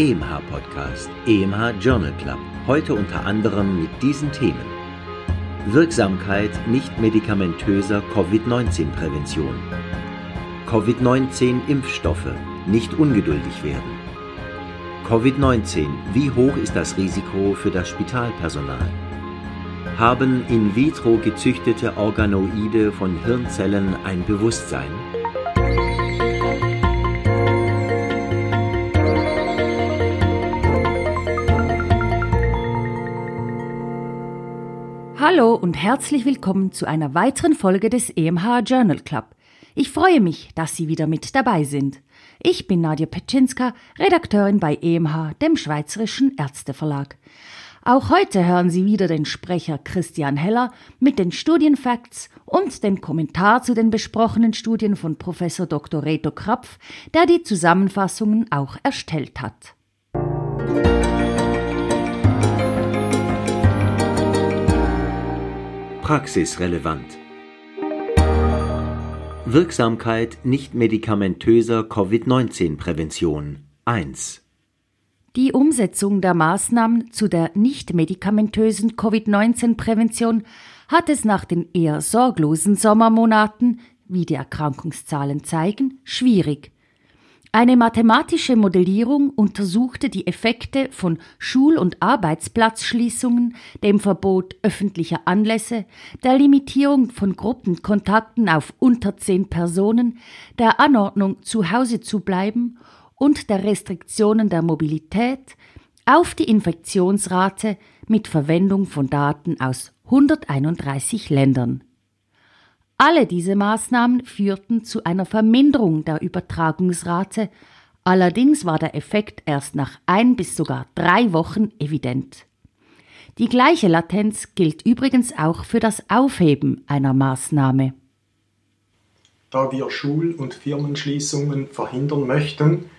EMH Podcast, EMH Journal Club. Heute unter anderem mit diesen Themen. Wirksamkeit nicht medikamentöser Covid-19-Prävention. Covid-19 Impfstoffe. Nicht ungeduldig werden. Covid-19. Wie hoch ist das Risiko für das Spitalpersonal? Haben in vitro gezüchtete Organoide von Hirnzellen ein Bewusstsein? Hallo und herzlich willkommen zu einer weiteren Folge des EMH Journal Club. Ich freue mich, dass Sie wieder mit dabei sind. Ich bin Nadja Petschinska, Redakteurin bei EMH, dem Schweizerischen Ärzteverlag. Auch heute hören Sie wieder den Sprecher Christian Heller mit den Studienfacts und den Kommentar zu den besprochenen Studien von Professor Dr. Reto Krapf, der die Zusammenfassungen auch erstellt hat. Praxisrelevant. Wirksamkeit nicht medikamentöser Covid-19-Prävention 1. Die Umsetzung der Maßnahmen zu der nicht medikamentösen Covid-19-Prävention hat es nach den eher sorglosen Sommermonaten, wie die Erkrankungszahlen zeigen, schwierig. Eine mathematische Modellierung untersuchte die Effekte von Schul- und Arbeitsplatzschließungen, dem Verbot öffentlicher Anlässe, der Limitierung von Gruppenkontakten auf unter zehn Personen, der Anordnung zu Hause zu bleiben und der Restriktionen der Mobilität auf die Infektionsrate mit Verwendung von Daten aus 131 Ländern. Alle diese Maßnahmen führten zu einer Verminderung der Übertragungsrate, allerdings war der Effekt erst nach ein bis sogar drei Wochen evident. Die gleiche Latenz gilt übrigens auch für das Aufheben einer Maßnahme. Da wir Schul- und Firmenschließungen verhindern möchten,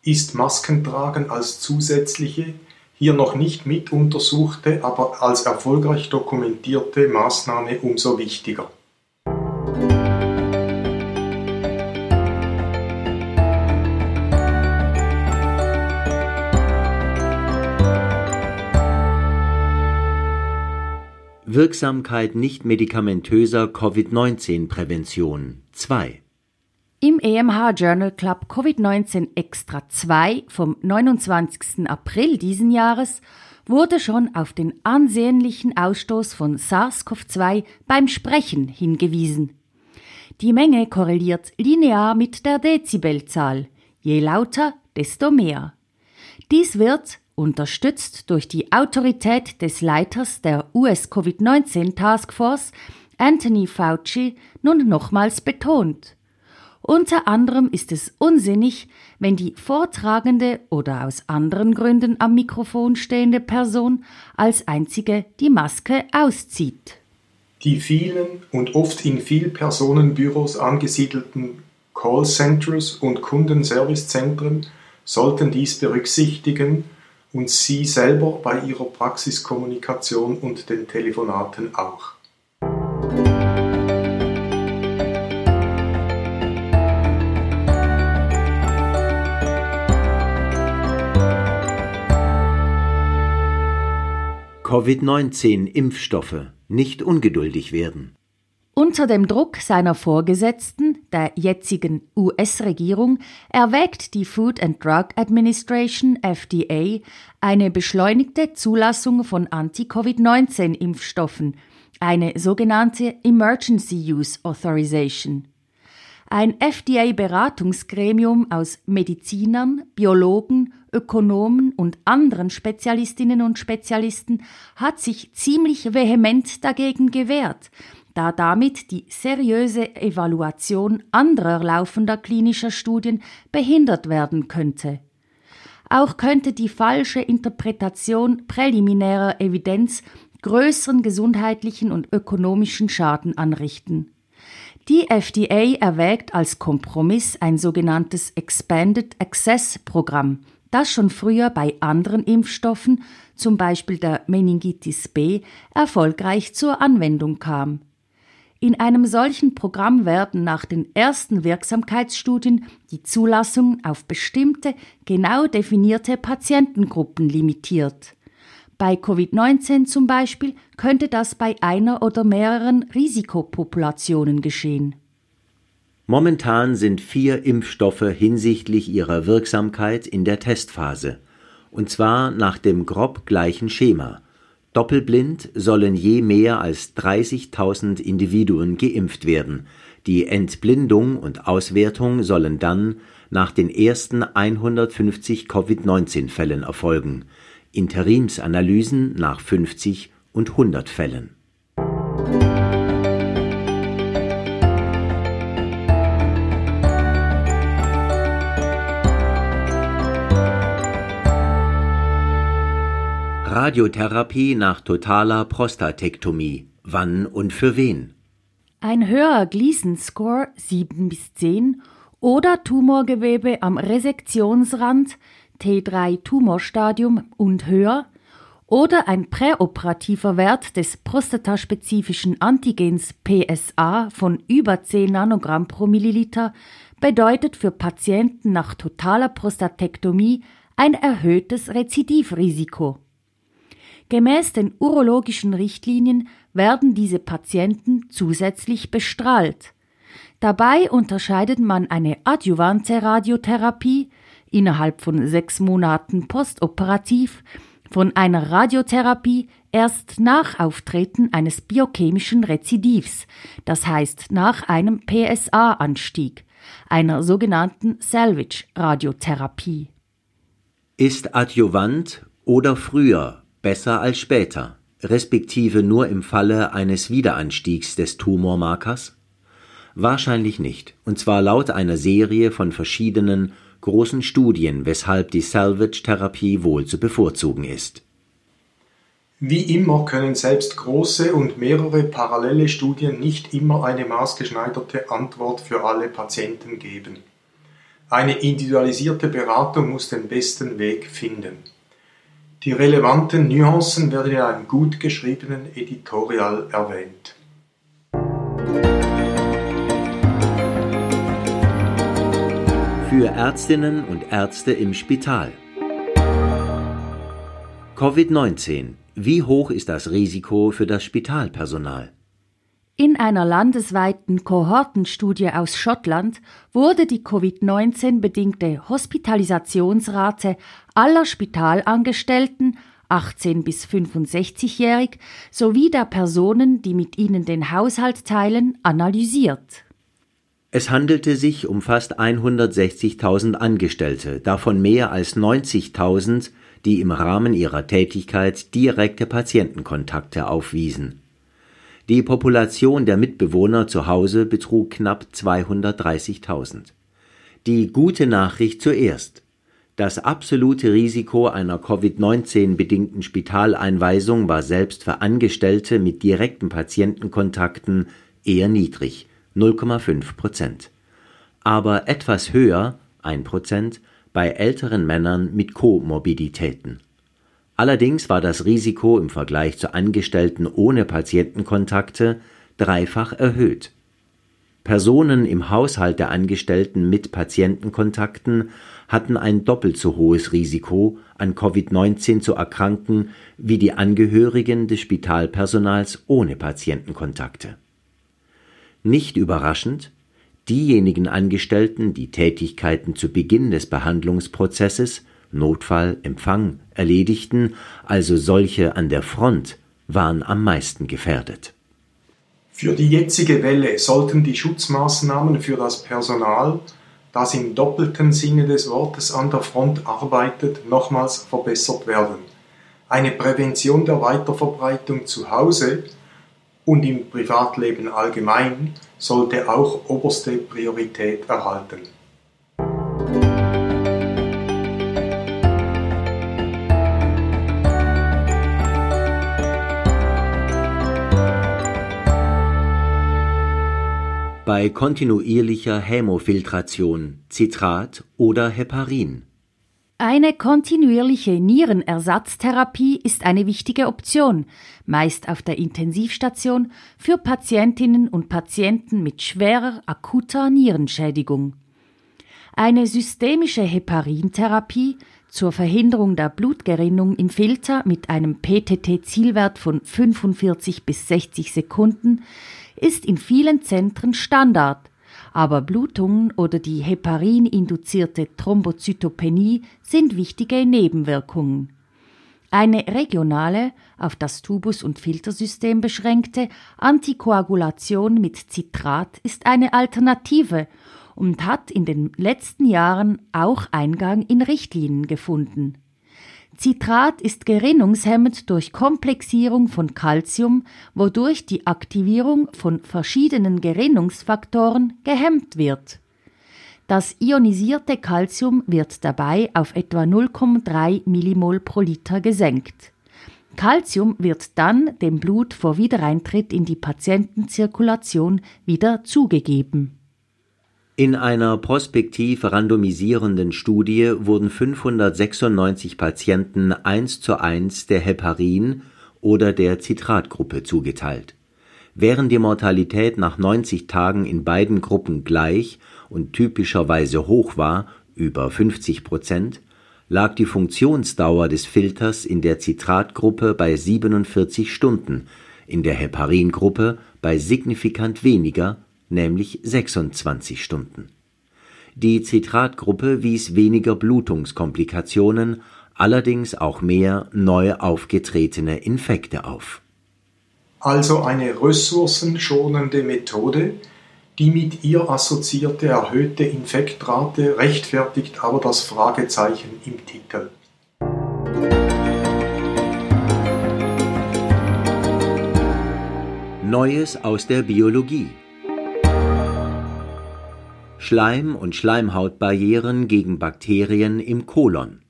ist Maskentragen als zusätzliche, hier noch nicht mit untersuchte, aber als erfolgreich dokumentierte Maßnahme umso wichtiger. Wirksamkeit nicht medikamentöser Covid-19-Prävention 2. Im EMH Journal Club Covid-19 Extra 2 vom 29. April diesen Jahres wurde schon auf den ansehnlichen Ausstoß von SARS-CoV-2 beim Sprechen hingewiesen. Die Menge korreliert linear mit der Dezibelzahl. Je lauter, desto mehr. Dies wird, unterstützt durch die Autorität des Leiters der US-Covid-19 Taskforce, Anthony Fauci, nun nochmals betont. Unter anderem ist es unsinnig, wenn die vortragende oder aus anderen Gründen am Mikrofon stehende Person als einzige die Maske auszieht. Die vielen und oft in Vielpersonenbüros angesiedelten Callcenters und Kundenservicezentren sollten dies berücksichtigen und Sie selber bei Ihrer Praxiskommunikation und den Telefonaten auch. Covid-19 Impfstoffe nicht ungeduldig werden. Unter dem Druck seiner Vorgesetzten, der jetzigen US-Regierung, erwägt die Food and Drug Administration FDA eine beschleunigte Zulassung von Anti-Covid-19-Impfstoffen, eine sogenannte Emergency Use Authorization. Ein FDA-Beratungsgremium aus Medizinern, Biologen, Ökonomen und anderen Spezialistinnen und Spezialisten hat sich ziemlich vehement dagegen gewehrt, da damit die seriöse Evaluation anderer laufender klinischer Studien behindert werden könnte. Auch könnte die falsche Interpretation präliminärer Evidenz größeren gesundheitlichen und ökonomischen Schaden anrichten. Die FDA erwägt als Kompromiss ein sogenanntes Expanded Access Programm, das schon früher bei anderen Impfstoffen, zum Beispiel der Meningitis B, erfolgreich zur Anwendung kam. In einem solchen Programm werden nach den ersten Wirksamkeitsstudien die Zulassung auf bestimmte, genau definierte Patientengruppen limitiert. Bei Covid-19 zum Beispiel könnte das bei einer oder mehreren Risikopopulationen geschehen. Momentan sind vier Impfstoffe hinsichtlich ihrer Wirksamkeit in der Testphase, und zwar nach dem grob gleichen Schema Doppelblind sollen je mehr als 30.000 Individuen geimpft werden, die Entblindung und Auswertung sollen dann nach den ersten 150 Covid-19-Fällen erfolgen, Interimsanalysen nach 50 und 100 Fällen Radiotherapie nach totaler Prostatektomie. Wann und für wen? Ein höherer Gleason-Score 7 bis 10 oder Tumorgewebe am Resektionsrand T3 Tumorstadium und höher oder ein präoperativer Wert des prostataspezifischen Antigens PSA von über 10 Nanogramm pro Milliliter bedeutet für Patienten nach totaler Prostatektomie ein erhöhtes Rezidivrisiko. Gemäß den urologischen Richtlinien werden diese Patienten zusätzlich bestrahlt. Dabei unterscheidet man eine adjuvante Radiotherapie innerhalb von sechs Monaten postoperativ von einer Radiotherapie erst nach Auftreten eines biochemischen Rezidivs, das heißt nach einem PSA-Anstieg, einer sogenannten Salvage-Radiotherapie. Ist adjuvant oder früher besser als später, respektive nur im Falle eines Wiederanstiegs des Tumormarkers? Wahrscheinlich nicht, und zwar laut einer Serie von verschiedenen großen Studien, weshalb die Salvage-Therapie wohl zu bevorzugen ist. Wie immer können selbst große und mehrere parallele Studien nicht immer eine maßgeschneiderte Antwort für alle Patienten geben. Eine individualisierte Beratung muss den besten Weg finden. Die relevanten Nuancen werden in einem gut geschriebenen Editorial erwähnt. Für Ärztinnen und Ärzte im Spital. Covid-19. Wie hoch ist das Risiko für das Spitalpersonal? In einer landesweiten Kohortenstudie aus Schottland wurde die Covid-19 bedingte Hospitalisationsrate aller Spitalangestellten 18 bis 65-jährig sowie der Personen, die mit ihnen den Haushalt teilen, analysiert. Es handelte sich um fast 160.000 Angestellte, davon mehr als 90.000, die im Rahmen ihrer Tätigkeit direkte Patientenkontakte aufwiesen die Population der Mitbewohner zu Hause betrug knapp 230.000. Die gute Nachricht zuerst. Das absolute Risiko einer Covid-19 bedingten Spitaleinweisung war selbst für Angestellte mit direkten Patientenkontakten eher niedrig, 0,5 Prozent. Aber etwas höher, 1 Prozent, bei älteren Männern mit Komorbiditäten. Allerdings war das Risiko im Vergleich zu Angestellten ohne Patientenkontakte dreifach erhöht. Personen im Haushalt der Angestellten mit Patientenkontakten hatten ein doppelt so hohes Risiko, an Covid-19 zu erkranken, wie die Angehörigen des Spitalpersonals ohne Patientenkontakte. Nicht überraschend, diejenigen Angestellten, die Tätigkeiten zu Beginn des Behandlungsprozesses Notfall, Empfang erledigten, also solche an der Front, waren am meisten gefährdet. Für die jetzige Welle sollten die Schutzmaßnahmen für das Personal, das im doppelten Sinne des Wortes an der Front arbeitet, nochmals verbessert werden. Eine Prävention der Weiterverbreitung zu Hause und im Privatleben allgemein sollte auch oberste Priorität erhalten. Bei kontinuierlicher Hämofiltration Citrat oder Heparin. Eine kontinuierliche Nierenersatztherapie ist eine wichtige Option, meist auf der Intensivstation, für Patientinnen und Patienten mit schwerer akuter Nierenschädigung. Eine systemische Heparintherapie zur Verhinderung der Blutgerinnung im Filter mit einem PTT-Zielwert von 45 bis 60 Sekunden ist in vielen Zentren Standard aber Blutungen oder die Heparin-induzierte Thrombozytopenie sind wichtige Nebenwirkungen. Eine regionale, auf das Tubus- und Filtersystem beschränkte Antikoagulation mit Citrat ist eine Alternative und hat in den letzten Jahren auch Eingang in Richtlinien gefunden. Citrat ist gerinnungshemmend durch Komplexierung von Calcium, wodurch die Aktivierung von verschiedenen Gerinnungsfaktoren gehemmt wird. Das ionisierte Calcium wird dabei auf etwa 0,3 Millimol pro Liter gesenkt. Calcium wird dann dem Blut vor Wiedereintritt in die Patientenzirkulation wieder zugegeben. In einer prospektiv randomisierenden Studie wurden 596 Patienten eins zu eins der Heparin oder der Citratgruppe zugeteilt. Während die Mortalität nach 90 Tagen in beiden Gruppen gleich und typischerweise hoch war (über 50 Prozent), lag die Funktionsdauer des Filters in der Citratgruppe bei 47 Stunden, in der Heparingruppe bei signifikant weniger nämlich 26 Stunden. Die Citratgruppe wies weniger Blutungskomplikationen, allerdings auch mehr neu aufgetretene Infekte auf. Also eine ressourcenschonende Methode, die mit ihr assoziierte erhöhte Infektrate rechtfertigt aber das Fragezeichen im Titel. Neues aus der Biologie Schleim- und Schleimhautbarrieren gegen Bakterien im Kolon.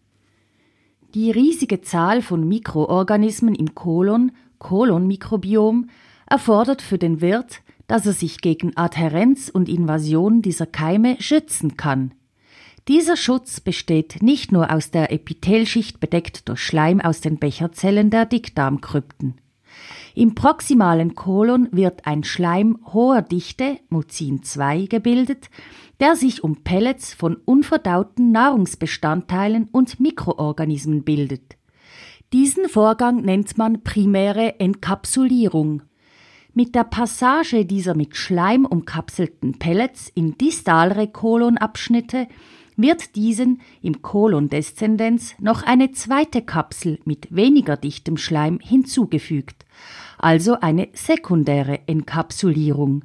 Die riesige Zahl von Mikroorganismen im Kolon, Kolonmikrobiom, erfordert für den Wirt, dass er sich gegen Adhärenz und Invasion dieser Keime schützen kann. Dieser Schutz besteht nicht nur aus der Epithelschicht bedeckt durch Schleim aus den Becherzellen der Dickdarmkrypten. Im proximalen Kolon wird ein Schleim hoher Dichte, Muzin 2, gebildet, der sich um Pellets von unverdauten Nahrungsbestandteilen und Mikroorganismen bildet. Diesen Vorgang nennt man primäre Enkapsulierung. Mit der Passage dieser mit Schleim umkapselten Pellets in distalere Kolonabschnitte wird diesen im Kolondeszendenz noch eine zweite Kapsel mit weniger dichtem Schleim hinzugefügt, also eine sekundäre Enkapsulierung.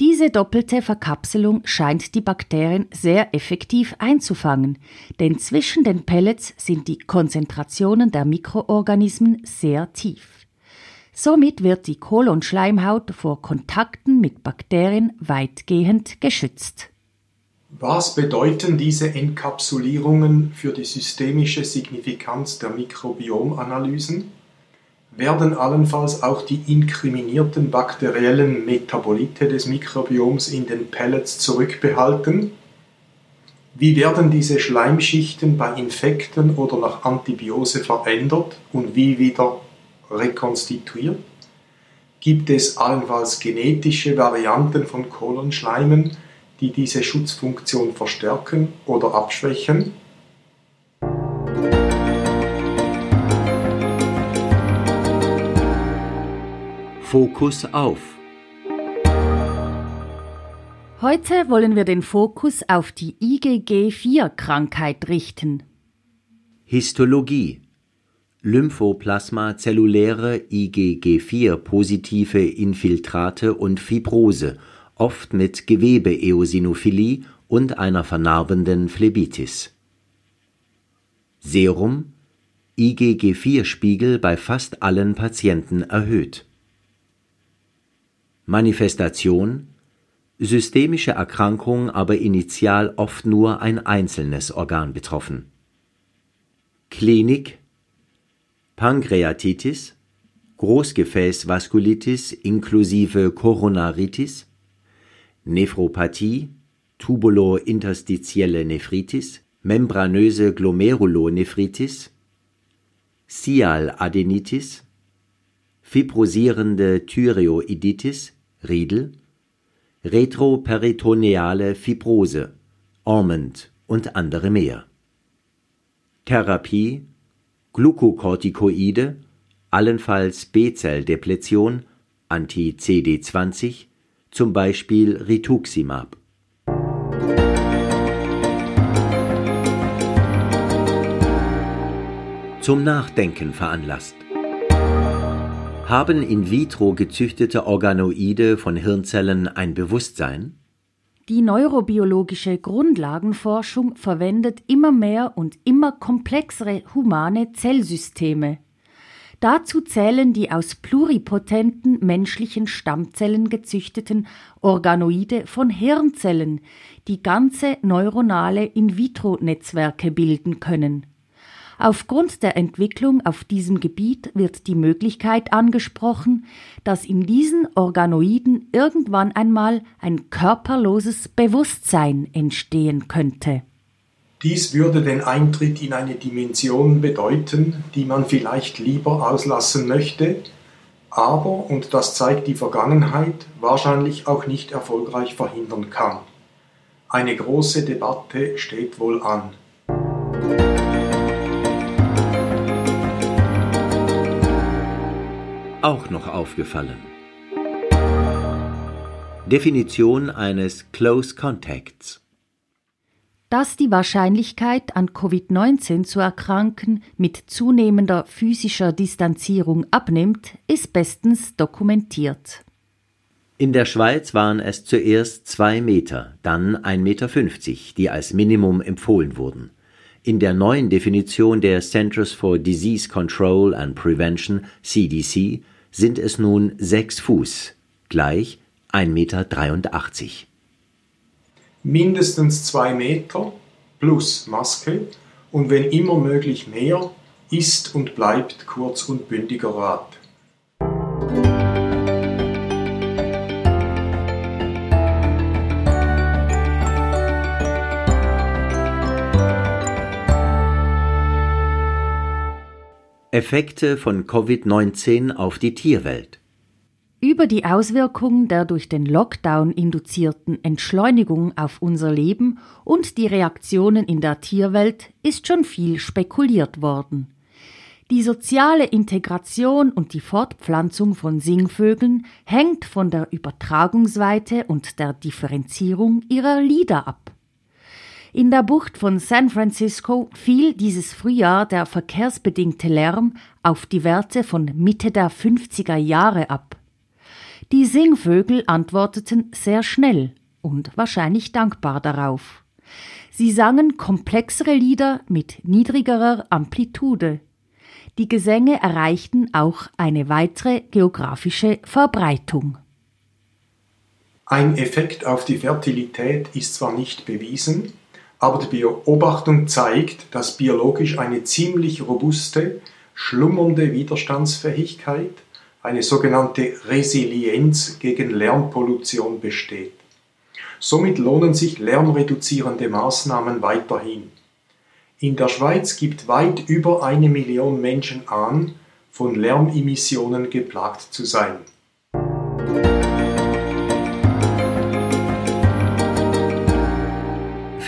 Diese doppelte Verkapselung scheint die Bakterien sehr effektiv einzufangen, denn zwischen den Pellets sind die Konzentrationen der Mikroorganismen sehr tief. Somit wird die Kolonschleimhaut vor Kontakten mit Bakterien weitgehend geschützt. Was bedeuten diese Enkapsulierungen für die systemische Signifikanz der Mikrobiomanalysen? Werden allenfalls auch die inkriminierten bakteriellen Metabolite des Mikrobioms in den Pellets zurückbehalten? Wie werden diese Schleimschichten bei Infekten oder nach Antibiose verändert und wie wieder rekonstituiert? Gibt es allenfalls genetische Varianten von Kolonschleimen, die diese Schutzfunktion verstärken oder abschwächen. Fokus auf. Heute wollen wir den Fokus auf die IgG4-Krankheit richten. Histologie Lymphoplasma-zelluläre IgG4-positive Infiltrate und Fibrose oft mit Gewebeeosinophilie und einer vernarbenden Phlebitis. Serum IgG4-Spiegel bei fast allen Patienten erhöht. Manifestation Systemische Erkrankung, aber initial oft nur ein einzelnes Organ betroffen. Klinik Pankreatitis, Großgefäßvaskulitis inklusive Koronaritis, Nephropathie, tubulointerstitielle Nephritis, membranöse Glomerulonephritis, Sialadenitis, fibrosierende Thyreoiditis, Riedel, retroperitoneale Fibrose, Ormond und andere mehr. Therapie Glukokortikoide, allenfalls B-Zelldepletion, Anti-CD20, zum Beispiel Rituximab. Zum Nachdenken veranlasst. Haben in vitro gezüchtete Organoide von Hirnzellen ein Bewusstsein? Die neurobiologische Grundlagenforschung verwendet immer mehr und immer komplexere humane Zellsysteme. Dazu zählen die aus pluripotenten menschlichen Stammzellen gezüchteten Organoide von Hirnzellen, die ganze neuronale In-vitro-Netzwerke bilden können. Aufgrund der Entwicklung auf diesem Gebiet wird die Möglichkeit angesprochen, dass in diesen Organoiden irgendwann einmal ein körperloses Bewusstsein entstehen könnte. Dies würde den Eintritt in eine Dimension bedeuten, die man vielleicht lieber auslassen möchte, aber, und das zeigt die Vergangenheit, wahrscheinlich auch nicht erfolgreich verhindern kann. Eine große Debatte steht wohl an. auch noch aufgefallen. Definition eines Close Contacts dass die Wahrscheinlichkeit, an Covid-19 zu erkranken, mit zunehmender physischer Distanzierung abnimmt, ist bestens dokumentiert. In der Schweiz waren es zuerst zwei Meter, dann 1,50 Meter, die als Minimum empfohlen wurden. In der neuen Definition der Centers for Disease Control and Prevention CDC sind es nun sechs Fuß, gleich 1,83 Meter. Mindestens zwei Meter plus Maske und wenn immer möglich mehr, ist und bleibt kurz und bündiger Rat. Effekte von Covid-19 auf die Tierwelt. Über die Auswirkungen der durch den Lockdown induzierten Entschleunigung auf unser Leben und die Reaktionen in der Tierwelt ist schon viel spekuliert worden. Die soziale Integration und die Fortpflanzung von Singvögeln hängt von der Übertragungsweite und der Differenzierung ihrer Lieder ab. In der Bucht von San Francisco fiel dieses Frühjahr der verkehrsbedingte Lärm auf die Werte von Mitte der 50er Jahre ab. Die Singvögel antworteten sehr schnell und wahrscheinlich dankbar darauf. Sie sangen komplexere Lieder mit niedrigerer Amplitude. Die Gesänge erreichten auch eine weitere geografische Verbreitung. Ein Effekt auf die Fertilität ist zwar nicht bewiesen, aber die Beobachtung zeigt, dass biologisch eine ziemlich robuste, schlummernde Widerstandsfähigkeit, eine sogenannte Resilienz gegen Lärmpollution besteht. Somit lohnen sich lärmreduzierende Maßnahmen weiterhin. In der Schweiz gibt weit über eine Million Menschen an, von Lärmemissionen geplagt zu sein.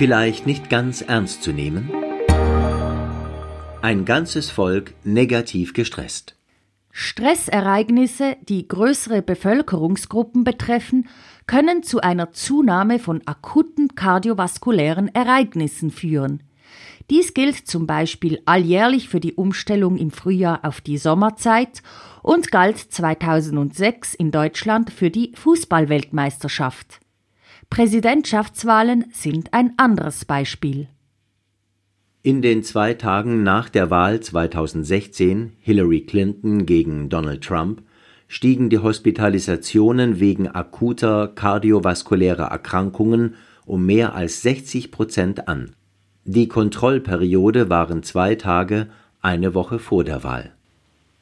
vielleicht nicht ganz ernst zu nehmen? Ein ganzes Volk negativ gestresst. Stressereignisse, die größere Bevölkerungsgruppen betreffen, können zu einer Zunahme von akuten kardiovaskulären Ereignissen führen. Dies gilt zum Beispiel alljährlich für die Umstellung im Frühjahr auf die Sommerzeit und galt 2006 in Deutschland für die Fußballweltmeisterschaft. Präsidentschaftswahlen sind ein anderes Beispiel. In den zwei Tagen nach der Wahl 2016 Hillary Clinton gegen Donald Trump stiegen die Hospitalisationen wegen akuter kardiovaskulärer Erkrankungen um mehr als 60 Prozent an. Die Kontrollperiode waren zwei Tage, eine Woche vor der Wahl.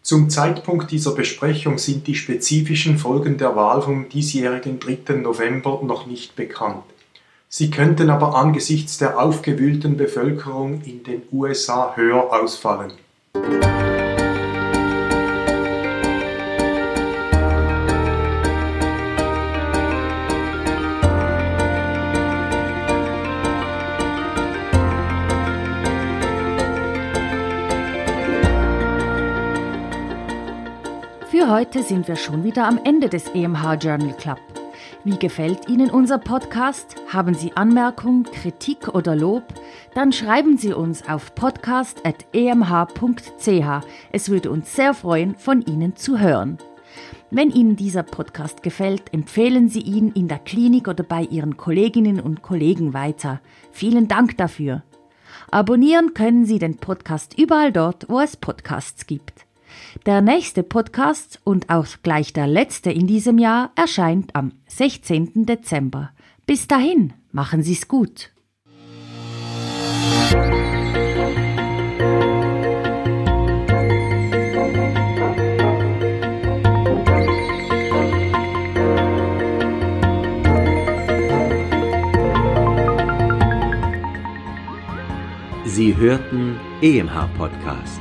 Zum Zeitpunkt dieser Besprechung sind die spezifischen Folgen der Wahl vom diesjährigen 3. November noch nicht bekannt. Sie könnten aber angesichts der aufgewühlten Bevölkerung in den USA höher ausfallen. Für heute sind wir schon wieder am Ende des EMH Journal Club. Wie gefällt Ihnen unser Podcast? Haben Sie Anmerkungen, Kritik oder Lob? Dann schreiben Sie uns auf podcast.emh.ch. Es würde uns sehr freuen, von Ihnen zu hören. Wenn Ihnen dieser Podcast gefällt, empfehlen Sie ihn in der Klinik oder bei Ihren Kolleginnen und Kollegen weiter. Vielen Dank dafür. Abonnieren können Sie den Podcast überall dort, wo es Podcasts gibt. Der nächste Podcast und auch gleich der letzte in diesem Jahr erscheint am 16. Dezember. Bis dahin, machen Sie's gut. Sie hörten EMH Podcast,